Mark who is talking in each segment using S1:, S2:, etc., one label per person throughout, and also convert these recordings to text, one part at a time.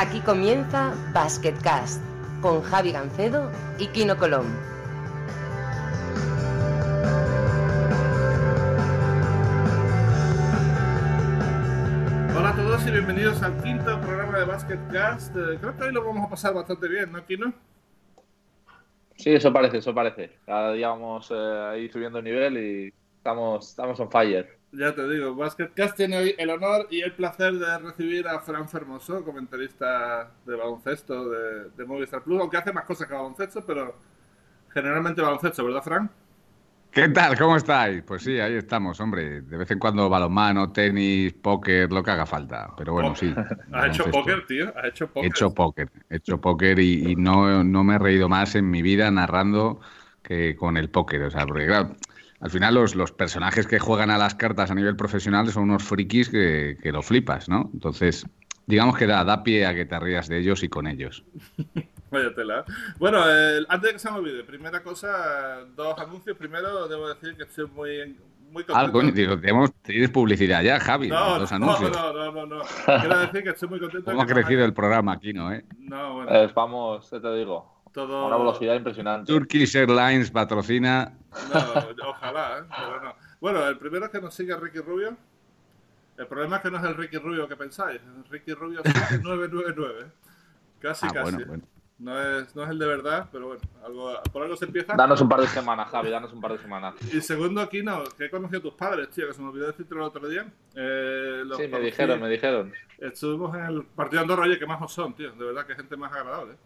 S1: Aquí comienza Basketcast con Javi Gancedo y Kino Colón.
S2: Hola a todos y bienvenidos al quinto programa de Basketcast. Eh, creo que hoy lo vamos a pasar bastante bien, ¿no, Kino?
S3: Sí, eso parece, eso parece. Cada día vamos eh, ahí subiendo el nivel y estamos, estamos on fire.
S2: Ya te digo, Basketcast tiene hoy el honor y el placer de recibir a Fran Fermoso, comentarista de baloncesto de, de Movistar Plus, aunque hace más cosas que baloncesto, pero generalmente baloncesto, ¿verdad, Fran?
S4: ¿Qué tal? ¿Cómo estáis? Pues sí, ahí estamos, hombre. De vez en cuando balonmano, tenis, póker, lo que haga falta. Pero bueno, sí.
S2: ¿Has hecho póker, tío? ¿Has hecho póker?
S4: He hecho póker. He hecho póker y, y no, no me he reído más en mi vida narrando que con el póker. O sea, porque claro, al final los, los personajes que juegan a las cartas a nivel profesional son unos frikis que, que lo flipas, ¿no? Entonces, digamos que da, da pie a que te rías de ellos y con ellos.
S2: Vaya tela. Bueno, eh, antes de que se me olvide, primera cosa, dos anuncios. Primero, debo decir que estoy muy, muy contento.
S4: Ah, coño, digo, tenemos, tienes publicidad ya, Javi,
S2: no,
S4: los
S2: no,
S4: anuncios.
S2: no, no, no, no. Quiero decir que estoy muy contento.
S4: ¿Cómo ha crecido el programa aquí, no? Eh?
S2: No, bueno,
S3: Eh, vamos, ya te digo,
S2: todo...
S3: una velocidad impresionante.
S4: Turkish Airlines patrocina.
S2: No, ojalá, ¿eh? pero no. Bueno, el primero es que nos sigue Ricky Rubio. El problema es que no es el Ricky Rubio que pensáis, es Ricky Rubio 999. Casi,
S4: Ah,
S2: casi.
S4: bueno, bueno.
S2: No, es, no es el de verdad, pero bueno, algo, por algo se empieza.
S3: Danos un par de semanas, Javi, danos un par de semanas.
S2: Y segundo, aquí no, que he conocido a tus padres, tío, que se me olvidó decirte el otro día. Eh, los
S3: Sí, me dijeron, me dijeron.
S2: Estuvimos en el partido de Andorra, oye, que más son, tío. De verdad que gente más agradable. Eh,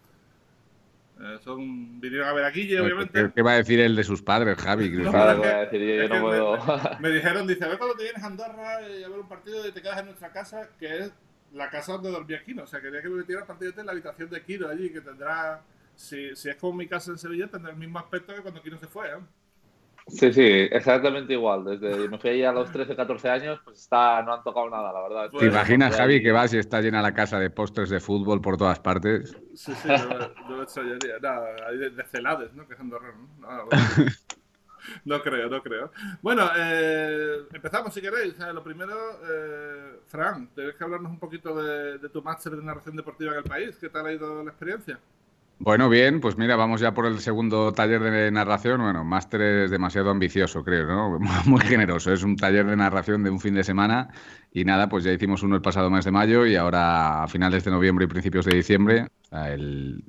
S2: son, vinieron a ver a Guille, obviamente.
S4: ¿Qué, qué va a decir el de sus padres, Javi?
S2: No,
S3: que voy a decir, yo, yo no puedo.
S2: Me dijeron, dice, a ver cuando te vienes a Andorra y a ver un partido y te quedas en nuestra casa, que es la casa donde dormía Kino. O sea, quería que me metiera el partido en la habitación de Kino allí, que tendrá, si, si es como mi casa en Sevilla, tendrá el mismo aspecto que cuando Kino se fue. ¿eh?
S3: Sí, sí, exactamente igual. Desde me fui allí a los 13, 14 años, pues está, no han tocado nada, la verdad.
S2: Pues-
S4: ¿Te imaginas,
S3: Ya,
S4: Javi, que vas y está llena la casa de postres de fútbol por todas partes?
S2: Sí, sí, no, me- no me extrañaría. Nada, hay de, de Celades, ¿no? Que es Andorra, ¿no? No creo, no creo. Bueno, eh, empezamos si queréis. Eh, lo primero, eh, Fran, tienes que hablarnos un poquito de, de tu máster de narración deportiva en el país. ¿Qué tal ha ido la experiencia?
S4: Bueno, bien, pues mira, vamos ya por el segundo taller de narración. Bueno, máster es demasiado ambicioso, creo, ¿no? Muy generoso. Es un taller de narración de un fin de semana y nada, pues ya hicimos uno el pasado mes de mayo y ahora a finales de noviembre y principios de diciembre, el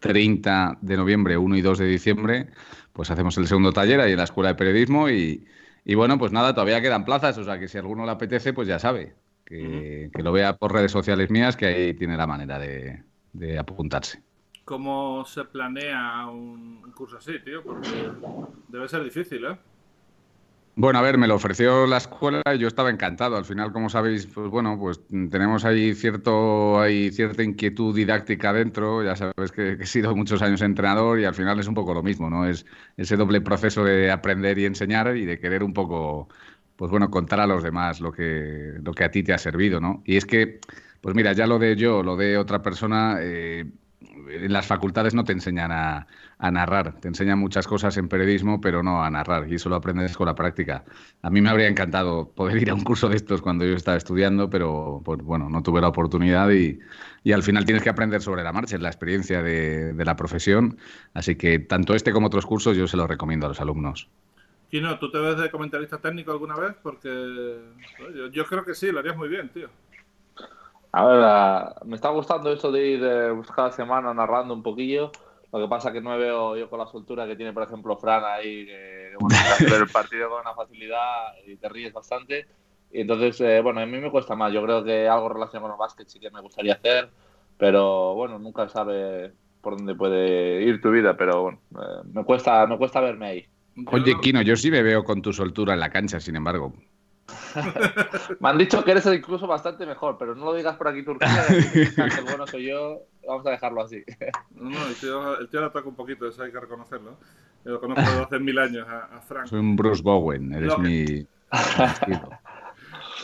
S4: 30 de noviembre, 1 y 2 de diciembre, pues hacemos el segundo taller ahí en la Escuela de Periodismo y, y bueno, pues nada, todavía quedan plazas, o sea que si a alguno le apetece, pues ya sabe, que, que lo vea por redes sociales mías, que ahí tiene la manera de, de apuntarse.
S2: ¿Cómo se planea un, curso así, tío? Porque debe ser difícil, ¿eh?
S4: Bueno, a ver, me lo ofreció la escuela y yo estaba encantado. Al final, como sabéis, pues bueno, pues tenemos ahí cierto, hay cierta inquietud didáctica dentro. Ya sabes que, que he sido muchos años entrenador y al final es un poco lo mismo, ¿no? Es ese doble proceso de aprender y enseñar y de querer un poco, pues bueno, contar a los demás lo que, lo que a ti te ha servido, ¿no? Y es que, pues mira, ya lo de yo, lo de otra persona, eh, en las facultades no te enseñan a, narrar, te enseñan muchas cosas en periodismo, pero no a narrar, y eso lo aprendes con la práctica. A mí me habría encantado poder ir a un curso de estos cuando yo estaba estudiando, pero pues, bueno, no tuve la oportunidad y, y, al final tienes que aprender sobre la marcha, es la experiencia de, la profesión, así que tanto este como otros cursos yo se los recomiendo a los alumnos.
S2: Kino, ¿tú te ves de comentarista técnico alguna vez? Porque yo creo que sí, lo harías muy bien, tío.
S3: A ver, me está gustando esto de ir eh, cada semana narrando un poquillo. Lo que pasa que no me veo yo con la soltura que tiene, por ejemplo, Fran ahí, que bueno, hacer el partido con una facilidad y te ríes bastante. Y entonces, eh, bueno, a mí me cuesta más. Yo creo que algo relacionado con el básquet sí que me gustaría hacer, pero bueno, nunca sabe por dónde puede ir tu vida, pero bueno, eh, me cuesta, me cuesta verme ahí.
S4: Oye, Kino, yo sí me veo con tu soltura en la cancha, sin embargo.
S3: Me han dicho que eres incluso bastante mejor, pero no lo digas por aquí, Turquía. Que el bueno soy yo. Vamos a dejarlo así.
S2: No, no, el tío, el tío le toca un poquito, eso hay que reconocerlo. Yo lo conozco desde hace mil años a, a Frank.
S4: Soy un Bruce Bowen, eres
S2: Lo que-
S4: mi.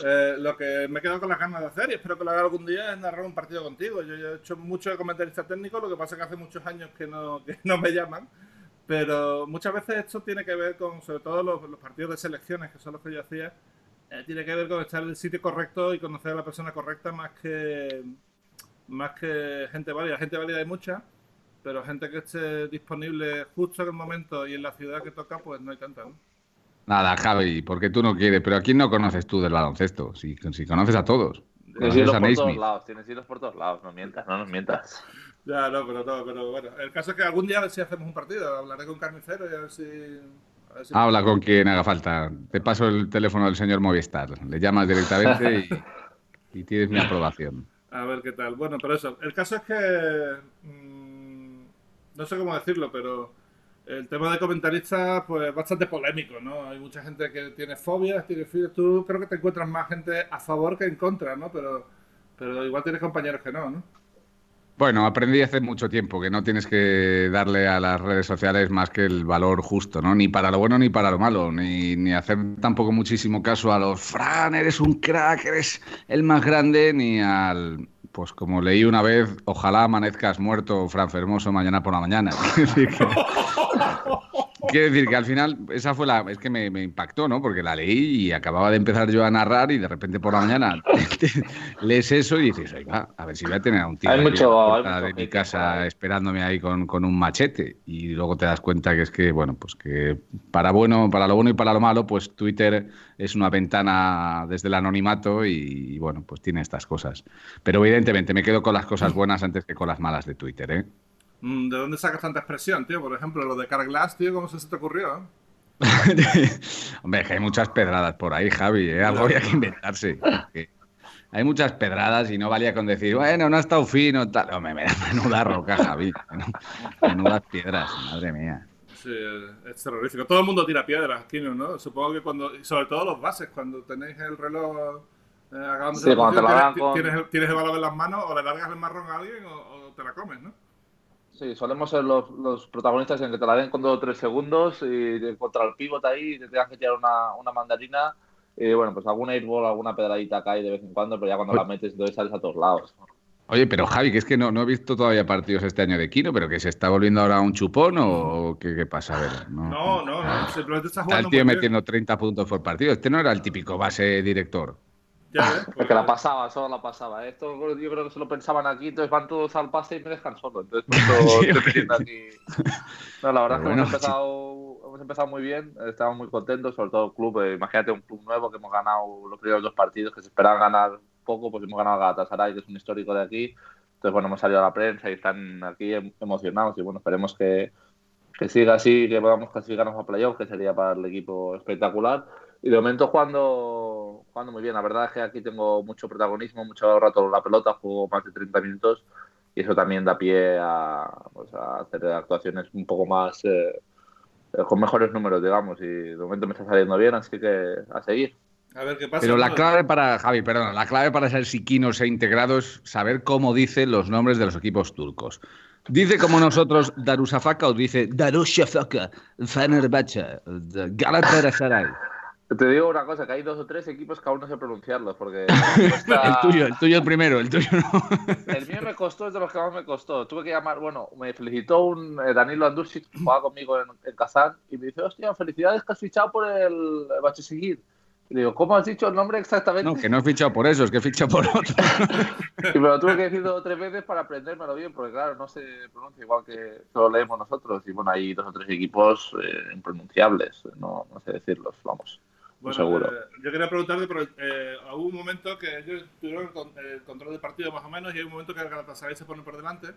S2: Eh, lo que me he quedado con las ganas de hacer y espero que lo haga algún día es narrar un partido contigo. Yo ya he hecho mucho de comentarista técnico, lo que pasa es que hace muchos años que no, que no me llaman. Pero muchas veces esto tiene que ver con, sobre todo los, los partidos de selecciones, que son los que yo hacía, eh, tiene que ver con estar en el sitio correcto y conocer a la persona correcta más que más que gente válida. Gente válida hay mucha, pero gente que esté disponible justo en el momento y en la ciudad que toca, pues no hay tanta, ¿no?
S4: Nada, Javi, porque tú no quieres. Pero ¿a quién no conoces tú del baloncesto? Si, si conoces a todos.
S3: Tienes hilos por todos lados, tienes hilos por todos lados, no mientas, no nos mientas.
S2: Ya, no, pero no, pero bueno. El caso es que algún día a ver si hacemos un partido. Hablaré con Carnicero y a ver si.
S4: Habla con quien haga falta. Te paso el teléfono del señor Movistar. Le llamas directamente y, tienes mi aprobación.
S2: A ver qué tal. Bueno, pero eso. El caso es que. Mm, no sé cómo decirlo, pero. El tema de comentaristas, pues bastante polémico, ¿no? Hay mucha gente que tiene fobias, tiene Tú creo que te encuentras más gente a favor que en contra, ¿no? Pero, pero igual tienes compañeros que no, ¿no?
S4: Bueno, aprendí hace mucho tiempo que no tienes que darle a las redes sociales más que el valor justo, ¿no? Ni para lo bueno ni para lo malo, ni, ni hacer tampoco muchísimo caso a los Fran, eres un crack, eres el más grande, ni al pues como leí una vez, ojalá amanezcas muerto, Fran Fermoso, mañana por la mañana. Quiero decir que al final, esa fue la. Es que me, impactó, ¿no? Porque la leí y acababa de empezar yo a narrar y de repente por la mañana lees eso y dices, oiga, a ver si voy a tener a un tío
S3: hay mucho,
S4: de mi casa esperándome ahí con, con, un machete. Y luego te das cuenta que es que, bueno, pues que para bueno, para lo bueno y para lo malo, pues Twitter es una ventana desde el anonimato y, bueno, pues tiene estas cosas. Pero evidentemente me quedo con las cosas buenas antes que con las malas de Twitter, ¿eh?
S2: Mm, ¿De dónde sacas tanta expresión, tío? Por ejemplo, lo de Carglass, tío, ¿cómo se te ocurrió?
S4: Hombre, es que hay muchas pedradas por ahí, Javi, ¿eh? algo había que inventarse. Hay muchas pedradas y no valía con decir, bueno, no ha estado fino, tal. Hombre, menuda roca, Javi. Menudas piedras, madre mía.
S2: Sí, es terrorífico. Todo el mundo tira piedras, Kino, ¿no? Supongo que cuando, sobre todo los bases, cuando tenéis el reloj eh, sí, cuando te la tienes, el, tienes, el balón en las manos, o le largas el marrón a alguien o, te la comes, ¿no?
S3: Sí, solemos ser los, los, protagonistas en que te la den con dos o tres segundos y contra el pívot ahí te tengas que tirar una, una mandarina. Y bueno, pues alguna airball, alguna pedradita cae de vez en cuando, pero ya cuando la metes, entonces sales a todos lados.
S4: Oye, pero Javi, que es que no, no he visto todavía partidos este año de Kino, pero que se está volviendo ahora un chupón o qué, qué pasa, a ver.
S2: No, no, no, simplemente está
S4: jugando. Está el tío metiendo 30 puntos por partido. Este no era el típico base director.
S3: Ya pues que la pasaba, solo la pasaba. Esto yo creo que se lo pensaban aquí, entonces van todos al pase y me dejan solo. Entonces, estoy aquí. No, la verdad es que hemos, empezado, hemos empezado muy bien, estamos muy contentos, sobre todo el club. Eh, imagínate un club nuevo que hemos ganado los primeros dos partidos que se esperaban ganar poco, pues hemos ganado a Galatasaray, que es un histórico de aquí. Entonces, bueno, hemos salido a la prensa y están aquí em, emocionados. Y bueno, esperemos que, que siga así, que podamos clasificarnos a playoff, que sería para el equipo espectacular. Y de momento jugando, jugando muy bien. La verdad es que aquí tengo mucho protagonismo, mucho rato la pelota, juego más de 30 minutos y eso también da pie a, pues, a hacer actuaciones un poco más eh, con mejores números, digamos. Y de momento me está saliendo bien, así que a seguir.
S2: A ver qué pasa.
S4: Pero la clave para, Javi, perdón, la clave para ser siquinos e integrados es saber cómo dicen los nombres de los equipos turcos. ¿Dice como nosotros Darussafaka o dice Darussafaka, Fenerbahce, Galatasaray?
S3: Te digo una cosa, que hay dos o tres equipos que aún no sé pronunciarlos, porque...
S4: el tuyo, el tuyo el primero, el tuyo no.
S3: el mío me costó, es de los que más me costó. Tuve que llamar, bueno, me felicitó un eh, Danilo Andursic, que jugaba conmigo en, Kazán, y me dice, hostia, felicidades que has fichado por el Seguir. Y le digo, ¿cómo has dicho el nombre exactamente?
S4: No, que no he fichado por eso, es que he fichado por otro.
S3: y me lo tuve que decir dos o tres veces para aprendérmelo bien, porque claro, no se pronuncia igual que lo leemos nosotros. Y bueno, hay dos o tres equipos eh, impronunciables, no, no sé decirlos, vamos. Bueno, seguro.
S2: Eh, yo quería preguntarte, pero eh, hubo un momento que ellos tuvieron el, control del partido más o menos y hay un momento que el Galatasaray se pone por delante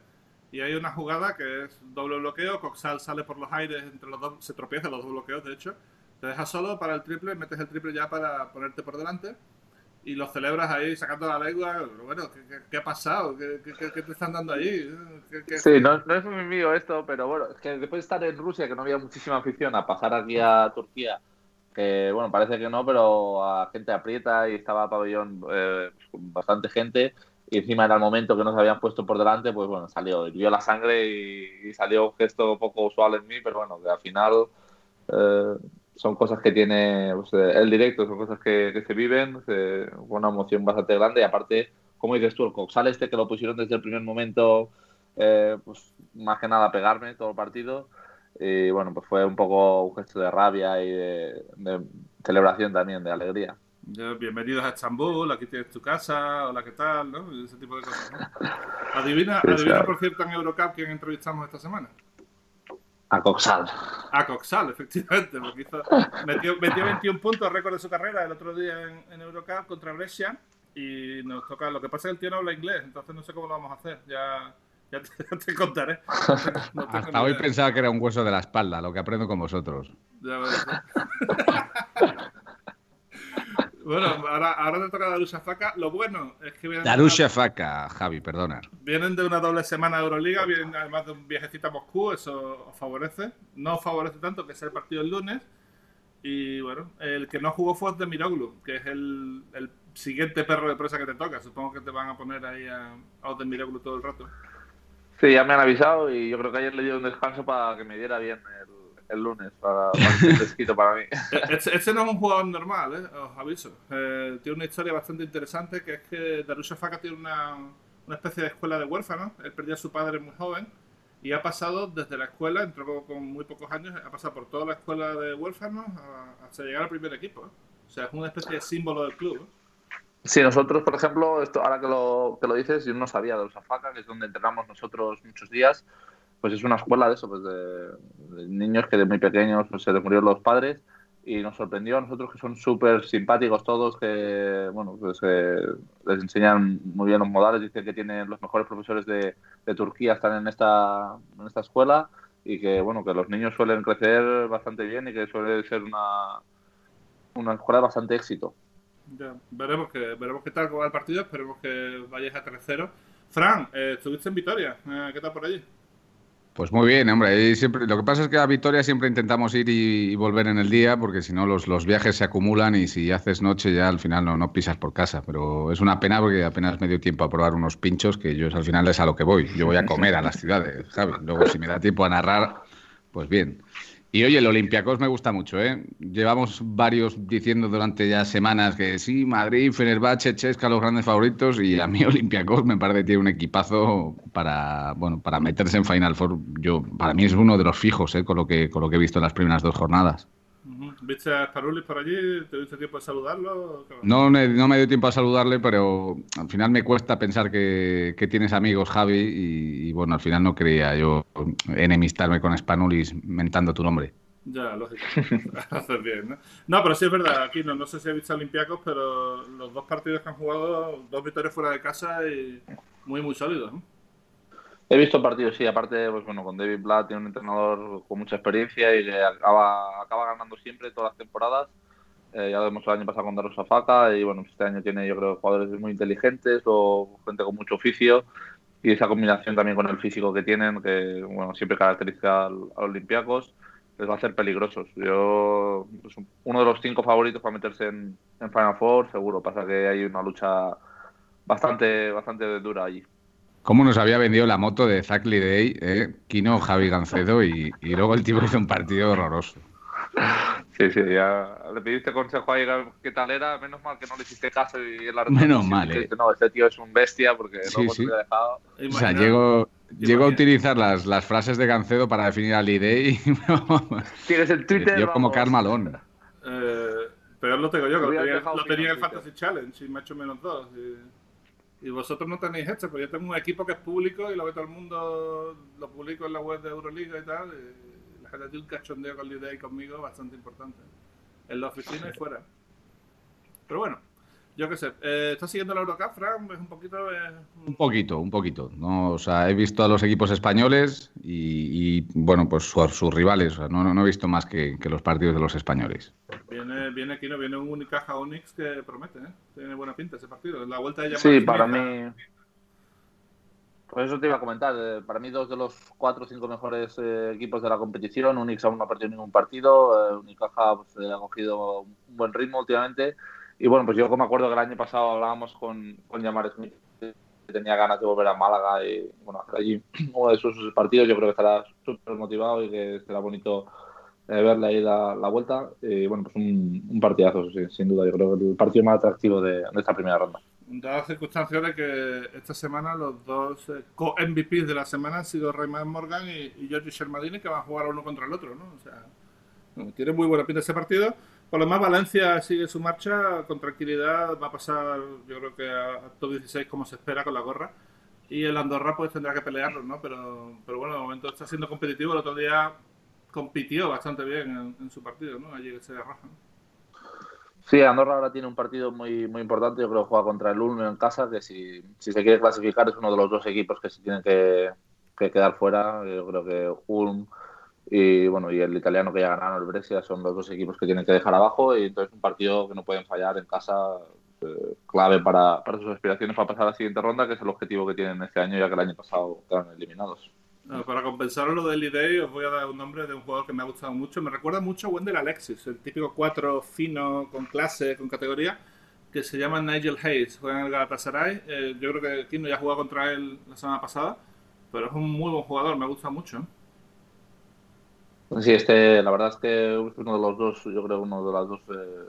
S2: y hay una jugada que es doble bloqueo, Coxal sale por los aires entre los dos, se tropieza los dos bloqueos de hecho, te dejas solo para el triple, metes el triple ya para ponerte por delante y lo celebras ahí sacando la lengua. Bueno, ¿qué, ha pasado? ¿Qué, ¿Qué, te están dando ahí?
S3: sí, no, no, es muy mío esto, pero bueno, es que después de estar en Rusia, que no había muchísima afición, a pasar aquí a Turquía que bueno, parece que no, pero a gente aprieta y estaba pabellón eh, con bastante gente y encima era el momento que nos habían puesto por delante, pues bueno, salió, hirvió la sangre y, salió un gesto poco usual en mí, pero bueno, que al final eh, son cosas que tiene pues, eh, el directo, son cosas que, se viven, eh, una emoción bastante grande y aparte, como dices tú, el coxal este que lo pusieron desde el primer momento, pues más que nada pegarme todo el partido y bueno, pues fue un poco un gesto de rabia y de, celebración también, de alegría.
S2: bienvenidos a Estambul, aquí tienes tu casa, hola, ¿qué tal? ¿no? Ese tipo de cosas. Adivina, adivina por cierto, en Eurocup quién entrevistamos esta semana.
S3: A Coxal.
S2: A Coxal, efectivamente, porque hizo, metió, metió 21 puntos, récord de su carrera, el otro día en, en Eurocup contra Brescia. Y nos toca. Lo que pasa es que el tío no habla inglés, entonces no sé cómo lo vamos a hacer. Ya, ya, te, contaré.
S4: Hasta hoy pensaba que era un hueso de la espalda, lo que aprendo con vosotros. Ya
S2: Bueno, ahora, ahora te toca Darusha Faka. Lo bueno es que vienen.
S4: Darusha Faka, Javi, perdona.
S2: Vienen de una doble semana de Euroliga, vienen además de un viajecito a Moscú, eso os favorece. No os favorece tanto que sea el partido el lunes. Y bueno, el que no jugó fue de Miroglu, que es el, el, siguiente perro de presa que te toca. Supongo que te van a poner ahí a, a Miroglu todo el rato.
S3: Sí, ya me han avisado y yo creo que ayer le di un descanso para que me diera bien el el lunes para, para para mí.
S2: Este, este, no es un jugador normal, ¿eh? os aviso. Eh, tiene una historia bastante interesante que es que Darusha Faka tiene una, una, especie de escuela de huérfanos. Él perdió a su padre muy joven y ha pasado desde la escuela, entró con muy pocos años, ha pasado por toda la escuela de huérfanos hasta llegar al primer equipo. ¿eh? O sea, es una especie de símbolo del club.
S3: Sí, nosotros, por ejemplo, esto ahora que lo, que lo dices, yo no sabía de Faka, que es donde entrenamos nosotros muchos días pues es una escuela de eso, pues de, niños que de muy pequeños pues, se les murieron los padres y nos sorprendió a nosotros que son súper simpáticos todos, que bueno, pues eh, les enseñan muy bien los modales, dicen que tienen los mejores profesores de, Turquía están en esta, en esta escuela y que bueno, que los niños suelen crecer bastante bien y que suele ser una, una escuela de bastante éxito.
S2: Ya, veremos que veremos qué tal va el partido, esperemos que vayáis a 3-0. Fran, eh, estuviste en Vitoria, eh, ¿qué tal por allí?
S4: Pues muy bien, hombre. Siempre, lo que pasa es que a Vitoria siempre intentamos ir y, volver en el día, porque si no los, los, viajes se acumulan y si haces noche ya al final no, no pisas por casa. Pero es una pena porque apenas me dio tiempo a probar unos pinchos que yo al final es a lo que voy. Yo voy a comer a las ciudades, ¿sabes? Luego si me da tiempo a narrar, pues bien. Y oye, el Olympiacos me gusta mucho, ¿eh? Llevamos varios diciendo durante ya semanas que sí, Madrid, Fenerbahce, Chesca, los grandes favoritos, y a mí Olympiacos me parece que tiene un equipazo para, bueno, para meterse en Final Four. Yo, para mí es uno de los fijos, ¿eh? Con lo que, con lo que he visto en las primeras dos jornadas.
S2: ¿Viste a Sparulis por allí? ¿Te diste tiempo a saludarlo?
S4: No, no me dio tiempo a saludarle, pero al final me cuesta pensar que, tienes amigos, Javi, y, bueno, al final no quería yo enemistarme con Spanulis mentando tu nombre.
S2: Ya, lógico. Haces bien, ¿no? No, pero sí es verdad, aquí no, no sé si he visto a Olympiacos, pero los dos partidos que han jugado, dos victorias fuera de casa y muy, muy sólidos, ¿no?
S3: He visto partidos, sí, aparte, pues bueno, con David Blatt tiene un entrenador con mucha experiencia y que acaba, acaba ganando siempre todas las temporadas. Eh, ya lo vimos el año pasado con Daros Faca y bueno, este año tiene yo creo jugadores muy inteligentes o gente con mucho oficio y esa combinación también con el físico que tienen, que bueno, siempre caracteriza a los Olympiacos, les va a hacer peligrosos. Yo, pues, uno de los cinco favoritos para meterse en, en Final Four, seguro, pasa que hay una lucha bastante, bastante dura allí.
S4: ¿Cómo nos había vendido la moto de Zach Lidey, eh? Kino, Javi Gancedo y, y, luego el tipo hizo un partido horroroso?
S3: Sí, sí, ya le pediste consejo a qué tal era, menos mal que no le hiciste caso y el
S4: Menos mal, eh.
S3: No, este tío es un bestia porque luego sí. ha dejado.
S4: O sea, llego, llego a utilizar las, las, frases de Gancedo para definir a Lidey.
S3: Tienes el Twitter.
S4: Yo como Carmalón.
S2: Eh, pero lo tengo yo, que lo tenía, lo tenía en el Fantasy Challenge y me ha hecho menos dos. Y... Y vosotros no tenéis esto, pues yo tengo un equipo que es público y lo ve todo el mundo, lo publico en la web de Euroliga y tal. Y la gente tiene un cachondeo con la idea y conmigo bastante importante. En la oficina y fuera. Pero bueno, yo qué sé. Eh, ¿Estás siguiendo la Eurocup, Fran? ¿Es un poquito? Eh,
S4: un poquito, un poquito. No, o sea, he visto a los equipos españoles y, bueno, pues sus, rivales. O sea, no, no, he visto más que, que, los partidos de los españoles.
S2: Viene, viene aquí, ¿no? Viene un Unicaja Onyx que promete, ¿eh? Tiene buena pinta ese partido. La vuelta de
S3: Sí, para mí... Pues eso te iba a comentar. Para mí, dos de los cuatro o cinco mejores eh, equipos de la competición. Unix aún no ha perdido ningún partido. Unicaja pues, ha cogido un buen ritmo últimamente. Y bueno, pues yo me acuerdo que el año pasado hablábamos con, con Yamar Smith, que tenía ganas de volver a Málaga y bueno, hacer allí uno de sus partidos. Yo creo que estará súper motivado y que será bonito eh, verle ahí la, la, vuelta. Y bueno, pues un, un partidazo, sin duda. Yo creo que el partido más atractivo de, esta primera ronda.
S2: Dadas circunstancias de que esta semana los dos eh, co-MVPs de la semana han sido Raymond Morgan y, y Giorgio Shermadini, que van a jugar uno contra el otro, ¿no? O sea, tiene muy buena pinta ese partido. Por lo demás, Valencia sigue su marcha con tranquilidad. Va a pasar, yo creo que a, top 16 como se espera con la gorra. Y el Andorra pues tendrá que pelearlo, ¿no? Pero, pero bueno, de momento está siendo competitivo. El otro día compitió bastante bien en, su partido, ¿no? Allí se Raja.
S3: Sí, Andorra ahora tiene un partido muy, muy importante. Yo creo que juega contra el Ulm en casa, que si, si se quiere clasificar es uno de los dos equipos que se tienen que, que quedar fuera. Yo creo que Ulm y bueno y el italiano que ya ganaron el Brescia son los dos equipos que tienen que dejar abajo y entonces un partido que no pueden fallar en casa eh, clave para, para, sus aspiraciones para pasar a la siguiente ronda que es el objetivo que tienen este año ya que el año pasado quedaron eliminados.
S2: Para compensar lo del ID os voy a dar un nombre de un jugador que me ha gustado mucho. Me recuerda mucho a Wendell Alexis el típico 4 fino con clase con categoría que se llama Nigel Hayes. Juega en el Galatasaray. Eh, yo creo que Kino ya jugado contra él la semana pasada pero es un muy buen jugador me gusta mucho
S3: Sí, este, la verdad es que es uno de los dos, yo creo, uno de las dos eh,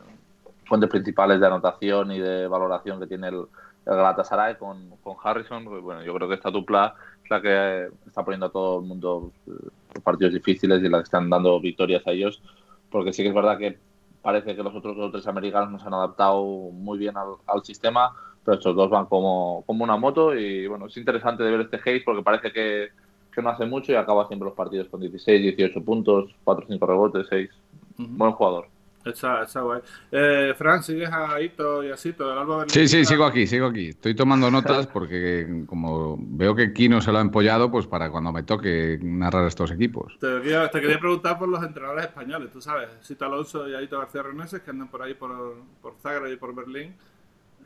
S3: fuentes principales de anotación y de valoración que tiene el, el Galatasaray con, con, Harrison. Bueno, yo creo que esta dupla es la que está poniendo a todo el mundo eh, partidos difíciles y la que están dando victorias a ellos, porque sí que es verdad que parece que los otros dos tres americanos nos han adaptado muy bien al, al sistema, pero estos dos van como, como una moto y bueno, es interesante de ver este Hayes porque parece que que no hace mucho y acaba siempre los partidos con 16, 18 puntos, 4 5 rebotes, 6. Buen jugador.
S2: Está, está guay. Eh, Fran, ¿sigues a Hito y así todo el Alba
S4: Sí, sí, sigo aquí, sigo aquí. Estoy tomando notas porque como veo que Kino se lo ha empollado, pues para cuando me toque narrar estos equipos.
S2: Te quería, te quería preguntar por los entrenadores españoles, tú sabes, Sito Alonso y Aito García Reneses, que andan por ahí por, por Zagreb y por Berlín.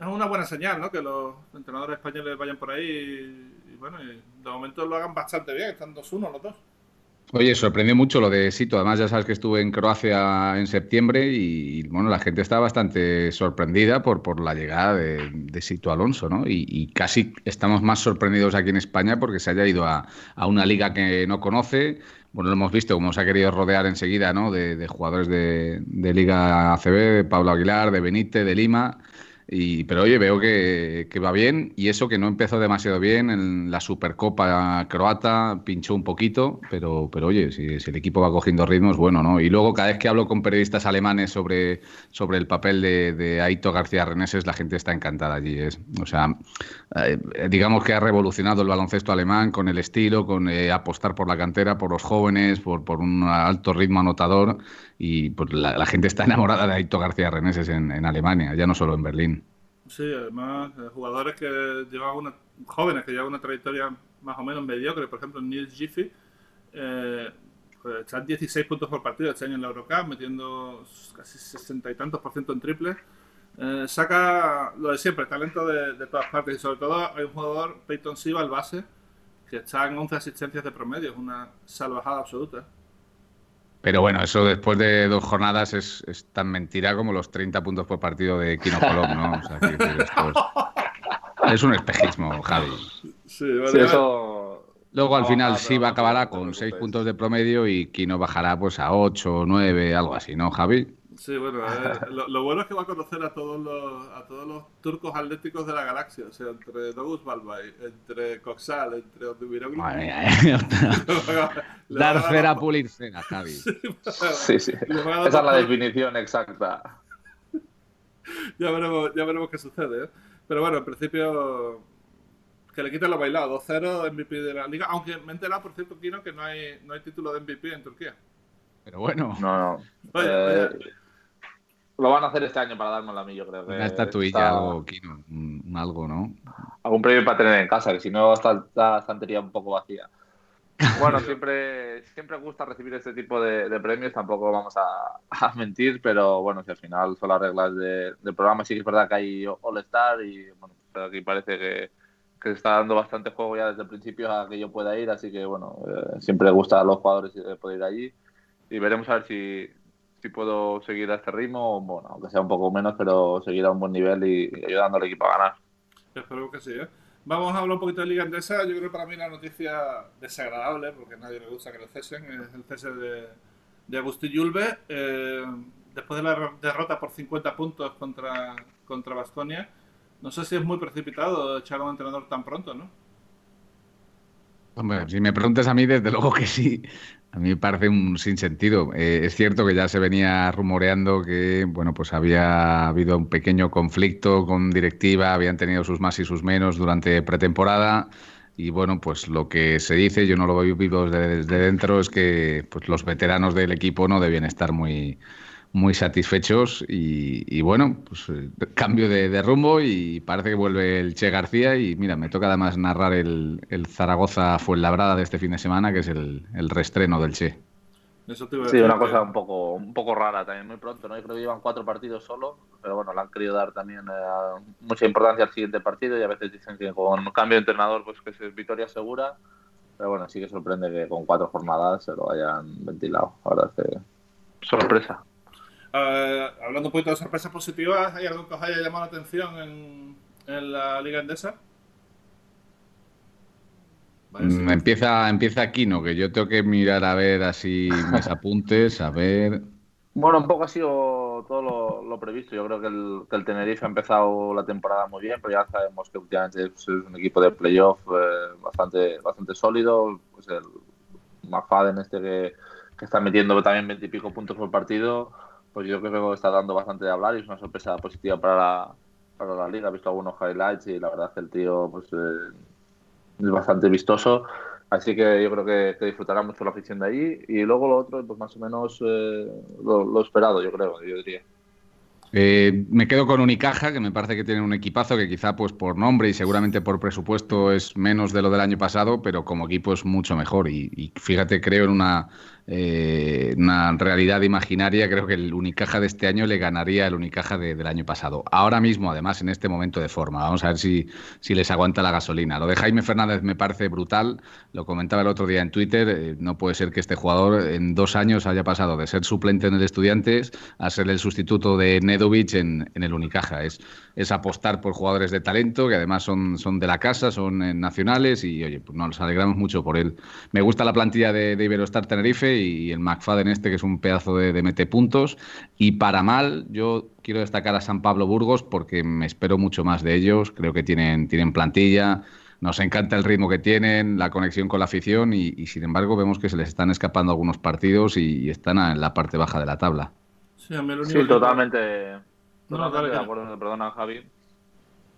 S2: Es una buena señal, ¿no? Que los entrenadores españoles vayan por ahí y bueno, de momento lo hagan bastante bien, están 2-1 los dos.
S4: Oye, sorprendió mucho lo de Sito. Además, ya sabes que estuve en Croacia en septiembre y, bueno, la gente está bastante sorprendida por, por la llegada de, Sito Alonso, ¿no? Y, casi estamos más sorprendidos aquí en España porque se haya ido a, una liga que no conoce. Bueno, lo hemos visto cómo se ha querido rodear enseguida, ¿no? De, jugadores de, de Liga ACB, de Pablo Aguilar, de Benítez, de Lima. Y, pero oye, veo que, va bien y eso que no empezó demasiado bien en la Supercopa croata, pinchó un poquito, pero, pero oye, si, el equipo va cogiendo ritmos, bueno, ¿no? Y luego cada vez que hablo con periodistas alemanes sobre, sobre el papel de, de Aito García Reneses, la gente está encantada allí. Es, o sea, eh, digamos que ha revolucionado el baloncesto alemán con el estilo, con eh, apostar por la cantera, por los jóvenes, por, por un alto ritmo anotador y pues, la, gente está enamorada de Aito García Reneses en, en, Alemania, ya no solo en Berlín.
S2: Sí, además, eh, jugadores que llevan una, jóvenes que llevan una trayectoria más o menos mediocre, por ejemplo, Nils Giffey, eh, pues está 16 puntos por partido este año en la Eurocup, metiendo casi 60 y tantos por ciento en triple. Eh, saca lo de siempre, talento de, de, todas partes y sobre todo hay un jugador, Peyton Siva, el base, que está en 11 asistencias de promedio, es una salvajada absoluta.
S4: Pero bueno, eso después de dos jornadas es, tan mentira como los 30 puntos por partido de Kino Colón, ¿no? O sea, es, un espejismo, Javi.
S3: Sí, eso...
S4: Luego al final sí va a acabará con 6 puntos de promedio y Kino bajará pues a 8, 9, algo así, ¿no, Javi?
S2: Sí, bueno, eh, lo, bueno es que va a conocer a todos los, a todos los turcos atléticos de la galaxia, o sea, entre Dogus Balbay, entre Coxal, entre Odumiroglu.
S4: Dar cera, pulir cera, Javi.
S3: Sí, sí. Esa es la definición exacta.
S2: ya, veremos, ya veremos qué sucede, ¿eh? Pero bueno, en principio que le quiten lo bailado. 2-0 MVP de la liga. Aunque me he enterado, por cierto, Kino, que no hay, no hay título de MVP en Turquía.
S4: Pero bueno.
S3: No, no. eh, lo van a hacer este año para dármelo a mí, yo creo. Que
S4: Una estatuilla, algo, Kino, algo, ¿no?
S3: Algún premio para tener en casa, que si no está la estantería un poco vacía. Bueno, siempre, siempre gusta recibir este tipo de, premios, tampoco vamos a, mentir, pero bueno, si al final son las reglas del programa, sí que es verdad que hay All-Star y bueno, aquí parece que, que se está dando bastante juego ya desde el principio a que yo pueda ir, así que bueno, eh, siempre gusta a los jugadores poder ir allí y veremos a ver si, si puedo seguir a este ritmo, bueno, aunque sea un poco menos, pero seguir a un buen nivel y, ayudando al equipo a ganar.
S2: Espero que sí, ¿eh? Vamos a hablar un poquito de Liga Endesa. Yo creo que para mí la noticia desagradable, porque a nadie le gusta que lo cesen, es el cese de, de Agustín Yulbe. Eh, después de la derrota por 50 puntos contra, contra Bastonia, no sé si es muy precipitado echar a un entrenador tan pronto, ¿no?
S4: Hombre, si me preguntas a mí, desde luego que sí. A mí me parece un sinsentido. Eh, es cierto que ya se venía rumoreando que, bueno, pues había habido un pequeño conflicto con directiva, habían tenido sus más y sus menos durante pretemporada. Y bueno, pues lo que se dice, yo no lo veo vivo desde, dentro, es que pues, los veteranos del equipo no debían estar muy, muy satisfechos y, bueno, pues eh, cambio de, rumbo y parece que vuelve el Che García y mira, me toca además narrar el, el Zaragoza Fuenlabrada de este fin de semana, que es el, el restreno del Che.
S3: sí, una cosa un poco, un poco rara también, muy pronto, ¿no? Yo creo que llevan cuatro partidos solo, pero bueno, le han querido dar también eh, mucha importancia al siguiente partido y a veces dicen que con un cambio de entrenador pues que es victoria segura, pero bueno, sí que sorprende que con cuatro jornadas se lo hayan ventilado, ahora es sorpresa.
S2: Uh, hablando un poquito de sorpresas positivas, ¿hay algo que os haya llamado la atención en, en la Liga Endesa?
S4: Mm, empieza, empieza Kino, que yo tengo que mirar a ver así mis apuntes, a ver.
S3: Bueno, un poco ha sido todo lo, previsto. Yo creo que el, que el, Tenerife ha empezado la temporada muy bien, pero ya sabemos que últimamente es un equipo de playoff eh, bastante, bastante sólido. Pues el McFadden este que, que está metiendo también 20 y pico puntos por partido pues yo creo que está dando bastante de hablar y es una sorpresa positiva para la, para la liga. He visto algunos highlights y la verdad que el tío pues, eh, es bastante vistoso. Así que yo creo que, disfrutará mucho la afición de allí. Y luego lo otro, pues más o menos eh, lo, lo, esperado, yo creo, yo diría.
S4: Eh, me quedo con Unicaja, que me parece que tiene un equipazo que quizá pues por nombre y seguramente por presupuesto es menos de lo del año pasado, pero como equipo es mucho mejor. Y, fíjate, creo en una, eh, una realidad imaginaria, creo que el Unicaja de este año le ganaría al Unicaja del año pasado. Ahora mismo, además, en este momento de forma. Vamos a ver si, si les aguanta la gasolina. Lo de Jaime Fernández me parece brutal. Lo comentaba el otro día en Twitter. Eh, no puede ser que este jugador en dos años haya pasado de ser suplente en el Estudiantes a ser el sustituto de Ned en, el Unicaja. Es, es apostar por jugadores de talento que además son, son de la casa, son eh, nacionales y oye, pues nos alegramos mucho por él. Me gusta la plantilla de, de Iberostar Tenerife y el McFadden este que es un pedazo de, de mete puntos. Y para mal, yo quiero destacar a San Pablo Burgos porque me espero mucho más de ellos. Creo que tienen, tienen plantilla. Nos encanta el ritmo que tienen, la conexión con la afición y, sin embargo vemos que se les están escapando algunos partidos y están en la parte baja de la tabla.
S3: Sí, totalmente, totalmente de acuerdo, perdona Javi.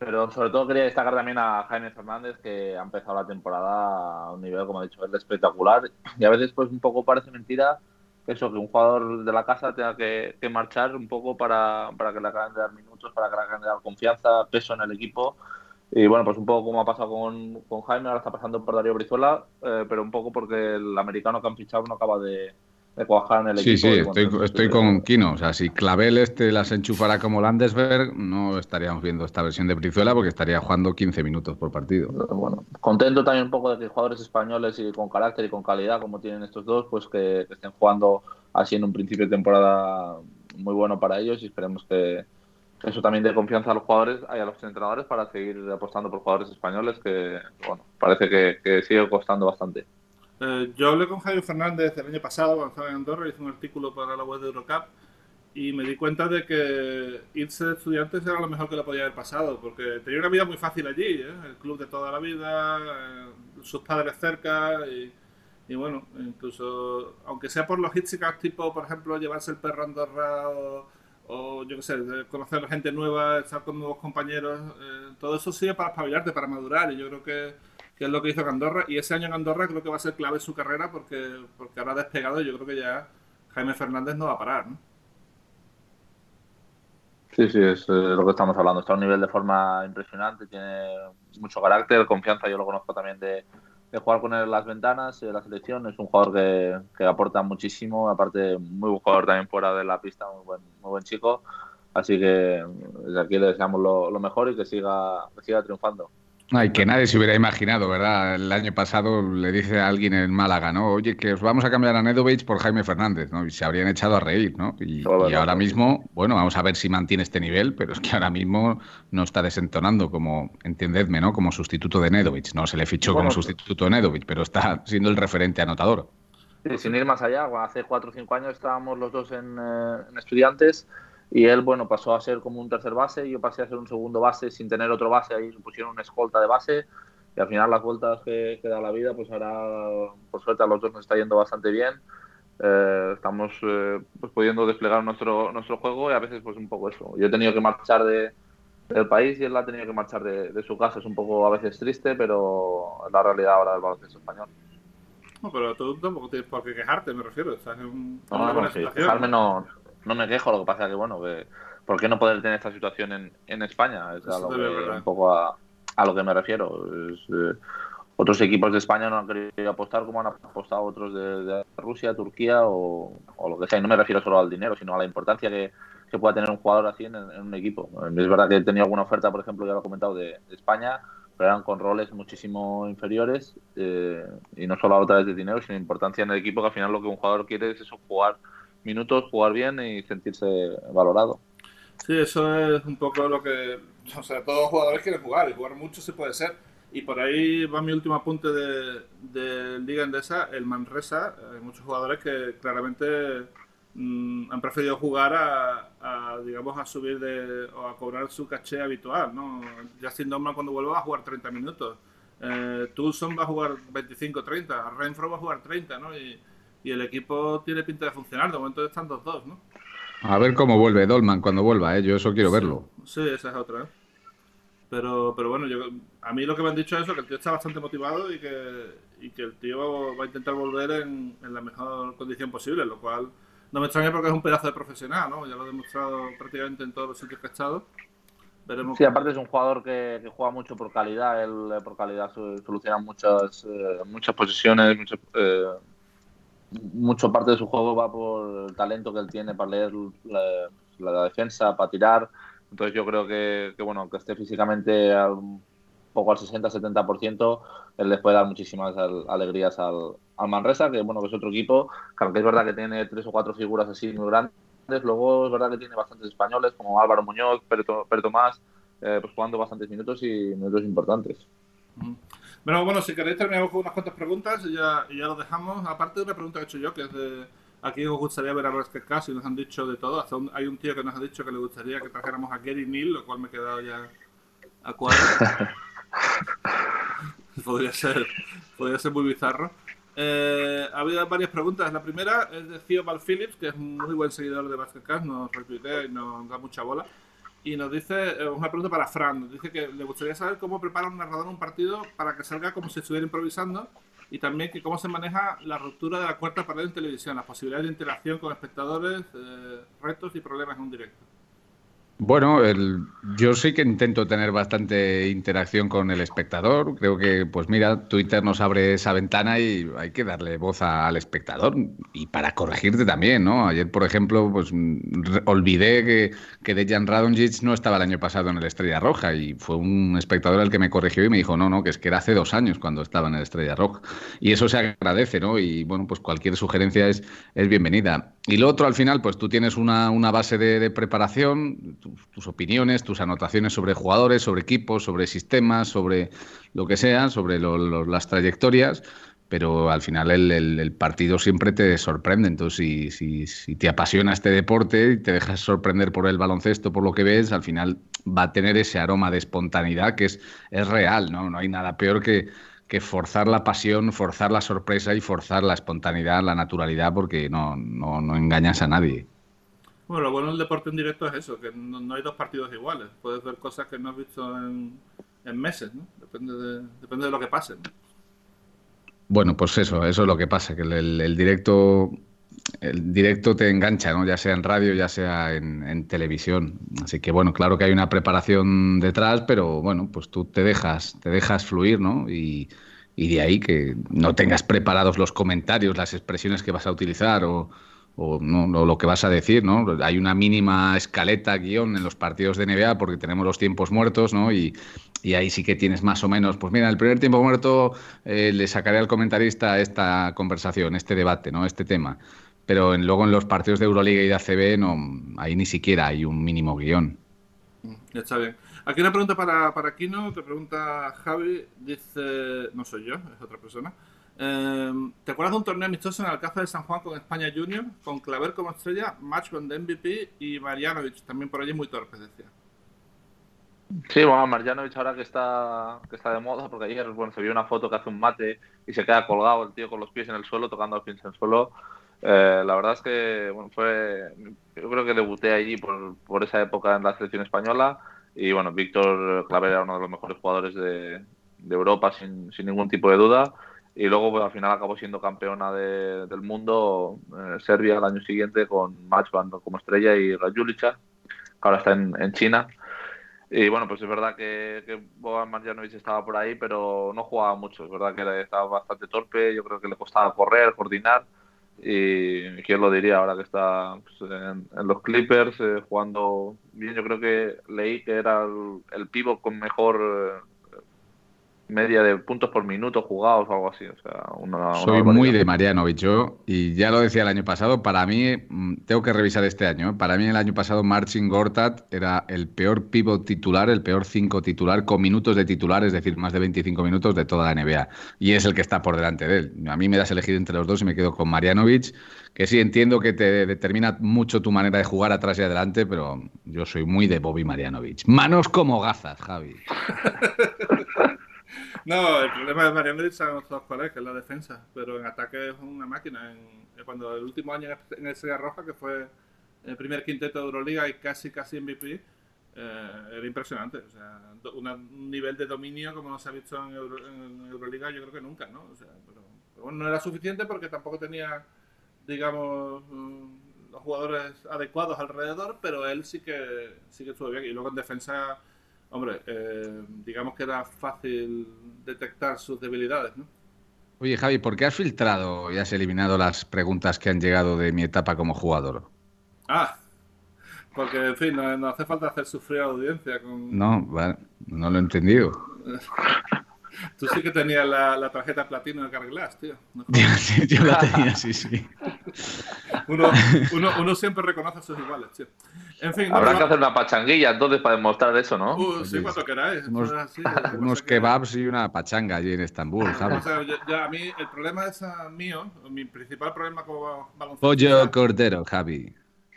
S3: Pero sobre todo quería destacar también a Jaime Fernández, que ha empezado la temporada a un nivel, como he dicho, es espectacular. Y a veces, pues, un poco parece mentira eso, que un jugador de la casa tenga que, marchar un poco para, para, que le acaben de dar minutos, para que le acaben de dar confianza, peso en el equipo. Y bueno, pues un poco como ha pasado con, con Jaime, ahora está pasando por Darío Brizuela, eh, pero un poco porque el americano que han fichado no acaba de, de cuajar en el
S4: sí,
S3: equipo.
S4: Sí, estoy, estoy con Kino. O sea, si Clavel este las enchufara como Landesberg, no estaríamos viendo esta versión de Brizuela porque estaría jugando 15 minutos por partido.
S3: Bueno, contento también un poco de que jugadores españoles y con carácter y con calidad, como tienen estos dos, pues que, estén jugando así en un principio de temporada muy bueno para ellos y esperemos que, eso también dé confianza a los jugadores y a los entrenadores para seguir apostando por jugadores españoles que, bueno, parece que, que sigue costando bastante.
S2: Eh, yo hablé con Javier Fernández el año pasado cuando estaba en Andorra, hice un artículo para la web de Eurocup y me di cuenta de que irse de estudiantes era lo mejor que le podía haber pasado, porque tenía una vida muy fácil allí, ¿eh? el club de toda la vida, eh, sus padres cerca y, bueno, incluso aunque sea por los hitsicas tipo, por ejemplo, llevarse el perro a Andorra o, yo qué sé, conocer a gente nueva, estar con nuevos compañeros, todo eso sirve para espabilarte, para madurar y yo creo que que es lo que hizo Andorra. Y ese año en Andorra creo que va a ser clave en su carrera porque, porque ahora despegado yo creo que ya Jaime Fernández no va a parar. ¿no?
S3: Sí, sí, es eh, lo que estamos hablando. Está a un nivel de forma impresionante, tiene mucho carácter, confianza. Yo lo conozco también de, jugar con él en las ventanas, en la selección. Es un jugador que, que, aporta muchísimo. Aparte, muy buen jugador también fuera de la pista, muy buen, muy buen chico. Así que desde aquí le deseamos lo, lo mejor y que siga, que siga triunfando.
S4: Ay, que nadie se hubiera imaginado, ¿verdad? El año pasado le dice a alguien en Málaga, ¿no? Oye, que os vamos a cambiar a Nedovic por Jaime Fernández, ¿no? Y se habrían echado a reír, ¿no? Y, ahora mismo, bueno, vamos a ver si mantiene este nivel, pero es que ahora mismo no está desentonando como, entendedme, ¿no? Como sustituto de Nedovic. No se le fichó como sustituto de Nedovic, pero está siendo el referente anotador.
S3: Sí, sin ir más allá, hace cuatro o cinco años estábamos los dos en, eh, en estudiantes y él, bueno, pasó a ser como un tercer base, yo pasé a ser un segundo base sin tener otro base, ahí pusieron una escolta de base y al final las vueltas que, da la vida, pues ahora por suerte a los dos nos está yendo bastante bien. Eh, estamos eh, pues pudiendo desplegar nuestro nuestro juego y a veces pues un poco eso. Yo he tenido que marchar de, del país y él ha tenido que marchar de, de, su casa. Es un poco a veces triste, pero es la realidad ahora del baloncesto español.
S2: No, pero tú tampoco tienes por qué quejarte, me refiero. Estás en un,
S3: no, no, sí, quejarme no, no me quejo, lo que pasa es que, bueno, que, ¿por qué no poder tener esta situación en, en España? Es a lo que, un poco a, a, lo que me refiero. Es, eh, otros equipos de España no han querido apostar como han apostado otros de, de Rusia, Turquía o, o, lo que sea. Y no me refiero solo al dinero, sino a la importancia que, que pueda tener un jugador así en, en, un equipo. Es verdad que he tenido alguna oferta, por ejemplo, ya lo he comentado, de, de España, pero eran con roles muchísimo inferiores eh, y no solo a través de dinero, sino importancia en el equipo, que al final lo que un jugador quiere es eso, jugar minutos, jugar bien y sentirse valorado.
S2: Sí, eso es un poco lo que, o sea, todos los jugadores quieren jugar y jugar mucho se puede ser. Y por ahí va mi último apunte de, de Liga Endesa, el Manresa. Hay muchos jugadores que claramente mmm, han preferido jugar a, a, digamos, a subir de, o a cobrar su caché habitual, ¿no? Justin Dorman cuando vuelva va a jugar 30 minutos. Eh, Tulson va a jugar 25-30, Renfro va a jugar 30, ¿no? Y, y el equipo tiene pinta de funcionar. De momento están 2-2, ¿no?
S4: A ver cómo vuelve Dolman cuando vuelva, ¿eh? Yo eso quiero
S2: sí,
S4: verlo.
S2: Sí, esa es otra, ¿eh? Pero, pero bueno, yo, a mí lo que me han dicho es eso, que el tío está bastante motivado y que, y que el tío va a intentar volver en, en, la mejor condición posible, lo cual no me extraña porque es un pedazo de profesional, ¿no? Ya lo he demostrado prácticamente en todos los sitios que he estado.
S3: Veremos sí, aparte es un jugador que, que, juega mucho por calidad, él por calidad soluciona muchas, eh, muchas posiciones, muchas... Eh mucho parte de su juego va por el talento que él tiene para leer la, la defensa, para tirar. Entonces yo creo que, bueno, que esté físicamente un poco al 60-70%, él les puede dar muchísimas alegrías al, al, Manresa, que bueno, que es otro equipo, que aunque es verdad que tiene tres o cuatro figuras así muy grandes, luego es verdad que tiene bastantes españoles, como Álvaro Muñoz, Pedro Tomás, eh, pues jugando bastantes minutos y minutos importantes.
S2: Mm. Bueno, bueno, si queréis terminamos con unas cuantas preguntas y ya, y ya lo dejamos. Aparte de una pregunta que he hecho yo, que es de aquí os gustaría ver a Basket Cast y nos han dicho de todo. Hasta un, hay un tío que nos ha dicho que le gustaría que trajéramos a Gary Neal, lo cual me he quedado ya a cuadro. podría ser podría ser muy bizarro. Eh, ha habido varias preguntas. La primera es de Theobald Phillips, que es un muy buen seguidor de Basket Cast, nos retuitea y nos da mucha bola y nos dice, eh, una pregunta para Fran, nos dice que le gustaría saber cómo prepara un narrador un partido para que salga como si estuviera improvisando y también que cómo se maneja la ruptura de la cuarta pared en televisión, las posibilidades de interacción con espectadores, eh, retos y problemas en un directo.
S4: Bueno, el, yo sí que intento tener bastante interacción con el espectador. Creo que, pues mira, Twitter nos abre esa ventana y hay que darle voz al espectador y para corregirte también, ¿no? Ayer, por ejemplo, pues olvidé que, que Dejan Radonjic no estaba el año pasado en el Estrella Roja y fue un espectador el que me corrigió y me dijo, no, no, que es que era hace dos años cuando estaba en el Estrella Roja. Y eso se agradece, ¿no? Y bueno, pues cualquier sugerencia es, es bienvenida. Y lo otro, al final, pues tú tienes una, una base de, preparación, tus, opiniones, tus anotaciones sobre jugadores, sobre equipos, sobre sistemas, sobre lo que sea, sobre las trayectorias, pero al final el, partido siempre te sorprende. Entonces, si, si, si, te apasiona este deporte y te dejas sorprender por el baloncesto, por lo que ves, al final va a tener ese aroma de espontaneidad que es, es real, ¿no? No hay nada peor que que forzar la pasión, forzar la sorpresa y forzar la espontaneidad, la naturalidad, porque no, no, no engañas a nadie.
S2: Bueno, lo bueno del deporte en directo es eso, que no, no, hay dos partidos iguales. Puedes ver cosas que no has visto en, en meses, ¿no? Depende de, depende de lo que pase. ¿no?
S4: Bueno, pues eso, eso es lo que pasa, que el, el, el directo el directo te engancha, ¿no? ya sea en radio, ya sea en, televisión. Así que bueno, claro que hay una preparación detrás, pero bueno, pues tú te dejas, te dejas fluir, ¿no? Y, y de ahí que no tengas preparados los comentarios, las expresiones que vas a utilizar o, o, no, lo que vas a decir, ¿no? Hay una mínima escaleta, guion en los partidos de NBA porque tenemos los tiempos muertos, ¿no? Y, y ahí sí que tienes más o menos, pues mira, el primer tiempo muerto eh, le sacaré al comentarista esta conversación, este debate, ¿no? Este tema pero en, luego en los partidos de Euroliga y de ACB no, ahí ni siquiera hay un mínimo guion.
S2: Ya está bien. Aquí una pregunta para, para Kino, te pregunta Javi, dice, no soy yo, es otra persona. Eh, ¿Te acuerdas de un torneo amistoso en Alcázar de San Juan con España Junior, con Claver como estrella, Match con de MVP y Marianovic, también por allí muy torpes, decía?
S3: Sí, bueno, Marjanovic ahora que está, que está de moda, porque ayer bueno, se vio una foto que hace un mate y se queda colgado el tío con los pies en el suelo, tocando los pies en el suelo. Eh, la verdad es que fue, yo creo que debuté allí por, por esa época en la selección española y bueno, Víctor Claver era uno de los mejores jugadores de, de Europa sin, sin, ningún tipo de duda y luego pues, al final acabó siendo campeona de, del mundo eh, Serbia el año siguiente con Match como estrella y Rajulica, que ahora está en, en China. Y bueno, pues es verdad que, que Marjanovic estaba por ahí, pero no jugaba mucho. Es verdad que estaba bastante torpe, yo creo que le costaba correr, coordinar. Y quién lo diría ahora que está pues, en, en, los Clippers eh, jugando bien. Yo creo que leí que era el, el pivot con mejor eh, media de puntos por minuto jugados o algo así. O sea, una,
S4: Soy muy de Marianovic, yo, y ya lo decía el año pasado, para mí, tengo que revisar este año, ¿eh? para mí el año pasado Marcin Gortat era el peor pivot titular, el peor 5 titular con minutos de titular, es decir, más de 25 minutos de toda la NBA, y es el que está por delante de él. A mí me das elegir entre los dos y me quedo con Marianovic, que sí entiendo que te determina mucho tu manera de jugar atrás y adelante, pero yo soy muy de Bobby Marianovic. Manos como gazas, Javi.
S2: No, el problema de Marianovic sabemos todos cuál es, que es la defensa, pero en ataque es una máquina. En, cuando el último año en el Serie Roja, que fue el primer quinteto de Euroliga y casi casi MVP, eh, era impresionante. O sea, una, un nivel de dominio como no se ha visto en, Euro, en, Euroliga, yo creo que nunca, ¿no? O sea, pero, pero, no era suficiente porque tampoco tenía, digamos, los jugadores adecuados alrededor, pero él sí que sí que estuvo bien. Y luego en defensa hombre, eh, digamos que era fácil detectar sus debilidades, ¿no?
S4: Oye, Javi, ¿por qué has filtrado y has eliminado las preguntas que han llegado de mi etapa como jugador?
S2: Ah, porque, en fin, no, no hace falta hacer sufrir a la audiencia con...
S4: No, vale, no lo he entendido.
S2: Tú sí que tenías la, la tarjeta platino de Carglass, tío.
S4: No sí, yo la tenía, sí, sí.
S2: Uno, uno, uno, siempre reconoce a sus iguales, tío. En fin,
S3: Habrá no, que hacer una pachanguilla entonces para demostrar eso, ¿no?
S2: Uh, sí, cuando queráis.
S4: Unos,
S2: así,
S4: unos kebabs y una pachanga allí en Estambul, ¿sabes?
S2: O sea, ya, ya, a mí, el problema es a mío, mi principal problema como baloncesto.
S4: Pollo cordero, Javi.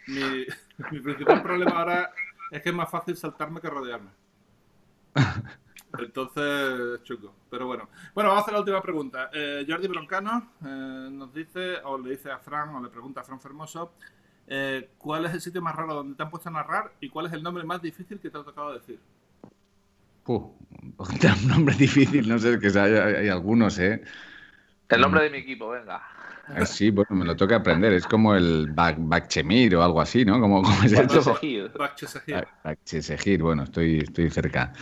S2: Mi, mi principal problema ahora es que es más fácil saltarme que rodearme. Entonces, chuco. Pero bueno. Bueno, vamos a hacer la última pregunta. Eh, Jordi Broncano eh, nos dice, o le dice a Fran, o le pregunta a Fran Fermoso, eh, ¿cuál es el sitio más raro donde te han puesto a narrar y cuál es el nombre más difícil que te ha tocado decir?
S4: Uh, un nombre difícil, no sé, que hay, hay algunos, ¿eh?
S3: El nombre de mi equipo, venga.
S4: Eh, sí, bueno, me lo toca aprender. Es como el Bakchemir o algo así, ¿no? Como, como es.
S3: Bakchesehir,
S4: bueno, estoy, estoy cerca.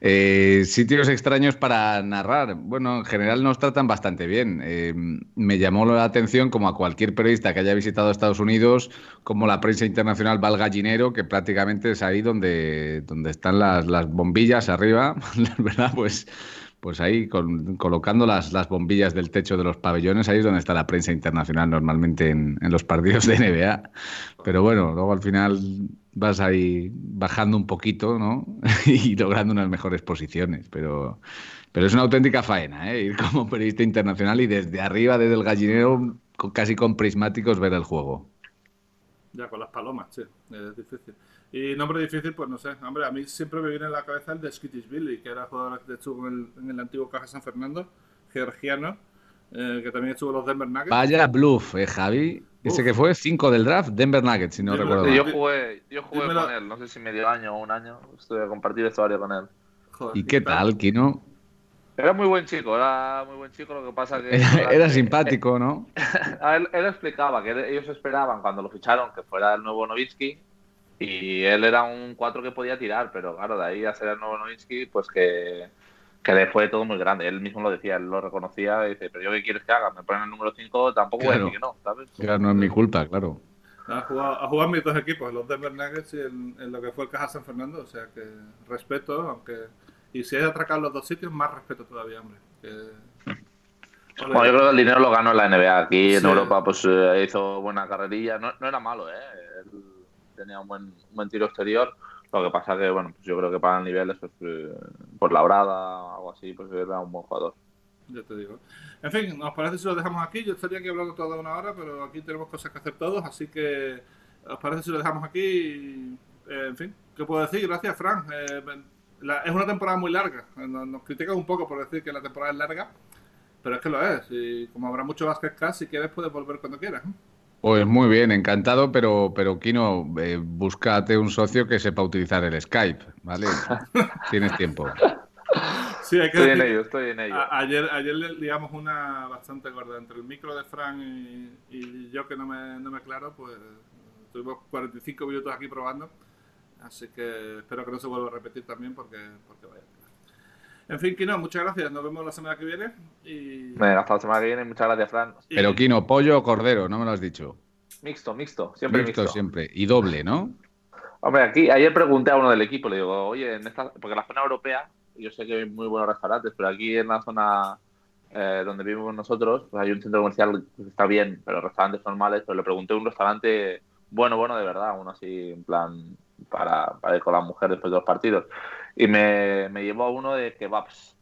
S4: Eh, sitios extraños para narrar. Bueno, en general nos tratan bastante bien. Eh, me llamó la atención, como a cualquier periodista que haya visitado Estados Unidos, como la prensa internacional va al gallinero, que prácticamente es ahí donde, donde están las, las bombillas arriba, ¿verdad? Pues pues ahí con, colocando las, las, bombillas del techo de los pabellones, ahí es donde está la prensa internacional normalmente en, los partidos de NBA. Pero bueno, luego al final vas ahí bajando un poquito, ¿no? y logrando unas mejores posiciones. Pero, pero es una auténtica faena, ¿eh? Ir como periodista internacional y desde arriba, desde el gallinero, casi con prismáticos, ver el juego.
S2: Ya, con las palomas, sí, es difícil. Y nombre difícil, pues no sé. Hombre, a mí siempre me viene a la cabeza el de Skittish Billy, que era jugador que estuvo en el, en el antiguo Caja San Fernando, georgiano, eh, que también estuvo en los Denver Nuggets.
S4: Vaya bluff, eh, Javi. Uf. Ese que fue 5 del draft, Denver Nuggets, si no
S2: Dime,
S4: recuerdo
S3: Yo jugué, yo jugué
S2: Dímelo.
S3: con él, no sé si medio año o un año. Estuve a compartir vestuario con él.
S2: Joder,
S4: ¿Y qué tal, Kino?
S3: Era muy buen chico, era muy buen chico. Lo que pasa que.
S4: Era, era simpático, ¿no?
S3: Él explicaba que ellos esperaban cuando lo ficharon que fuera el nuevo Novitsky y él era un 4 que podía tirar, pero claro, de ahí a ser el nuevo pues que, que le fue todo muy grande. Él mismo lo decía, él lo reconocía y dice, pero yo qué quieres que haga, me ponen el número 5, tampoco voy a
S4: Claro.
S3: decir que no, ¿sabes?
S4: Claro, no es mi culpa, claro.
S2: Ha jugado, ha jugado en mis dos equipos, en los Denver Nuggets y en, en lo que fue el Caja San Fernando. O sea que respeto, aunque. Y si hay que atracar los dos sitios, más respeto todavía, hombre. Que...
S3: Bueno, yo creo que el dinero lo ganó en la NBA. Aquí en. Europa pues eh, hizo buena carrerilla. No, no era malo, ¿eh? Él tenía un buen, buen tiro exterior. Lo que pasa que, bueno, pues yo creo que para el nivel, pues, eh, por la brada algo así, pues era un buen jugador.
S2: Ya te digo. En fin, ¿os parece si lo dejamos aquí? Yo estaría aquí hablando toda una hora, pero aquí tenemos cosas que hacer todos, así que ¿os parece si lo dejamos aquí? Eh, en fin, ¿qué puedo decir? Gracias, Fran. Eh, es una temporada muy larga. Nos, critican un poco por decir que la temporada es larga, pero es que lo es. Y como habrá mucho Basket Cast, si quieres puedes volver cuando quieras.
S4: Pues muy bien, encantado, pero, pero Kino, eh, búscate un socio que sepa utilizar el Skype, ¿vale? Tienes tiempo.
S3: Sí, hay que estoy en ello, estoy en ello.
S2: ayer, ayer le liamos una bastante gorda entre el micro de Fran y, yo que no me, no me aclaro, pues tuvimos 45 minutos aquí probando. Así que espero que no se vuelva a repetir también porque, porque vaya. En fin, Kino, muchas gracias. Nos vemos la semana que viene. Y...
S3: Hasta la semana que viene. Muchas gracias, Fran.
S4: Pero Kino, pollo o cordero, no me lo has dicho.
S3: Mixto, mixto. Siempre mixto. mixto.
S4: siempre. Y doble, ¿no?
S3: Hombre, aquí ayer pregunté a uno del equipo, le digo, oye, en esta, porque en la zona europea, yo sé que hay muy buenos restaurantes, pero aquí en la zona eh, donde vivimos nosotros, pues hay un centro comercial que está bien, pero restaurantes normales, pero le pregunté a un restaurante bueno, bueno, de verdad, uno así, en plan, para, para ir con la mujer después de los partidos y me, me llevó a uno de kebabs.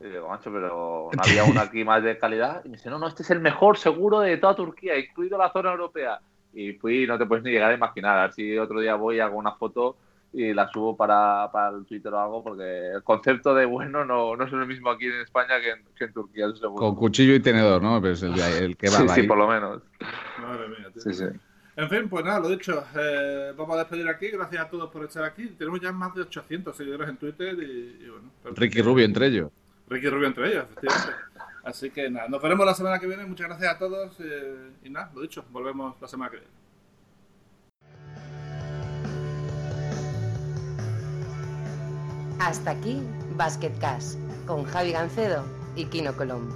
S3: Y digo, macho, pero no había uno aquí más de calidad. Y me dice, no, no, este es el mejor seguro de toda Turquía, incluido la zona europea. Y fui, no te puedes ni llegar a imaginar. A ver si otro día voy y hago una foto y la subo para, para el Twitter o algo, porque el concepto de bueno no, no es el mismo aquí en España que en, que en Turquía.
S4: Con cuchillo y tenedor, ¿no? Pues el, el
S3: kebab sí,
S4: sí,
S3: por lo menos.
S2: Madre mía, tío. Sí, sí. En fin, pues nada, lo dicho, eh, vamos a despedir aquí. Gracias a todos por estar aquí. Tenemos ya más de 800 seguidores en Twitter y, bueno.
S4: Ricky Rubio entre ellos.
S2: Ricky Rubio entre ellos, efectivamente. Así que nada, nos veremos la semana que viene. Muchas gracias a todos eh, y nada, lo dicho, volvemos la semana que viene.
S1: Hasta aquí Basket Cash con Javi Gancedo y Kino Colombo.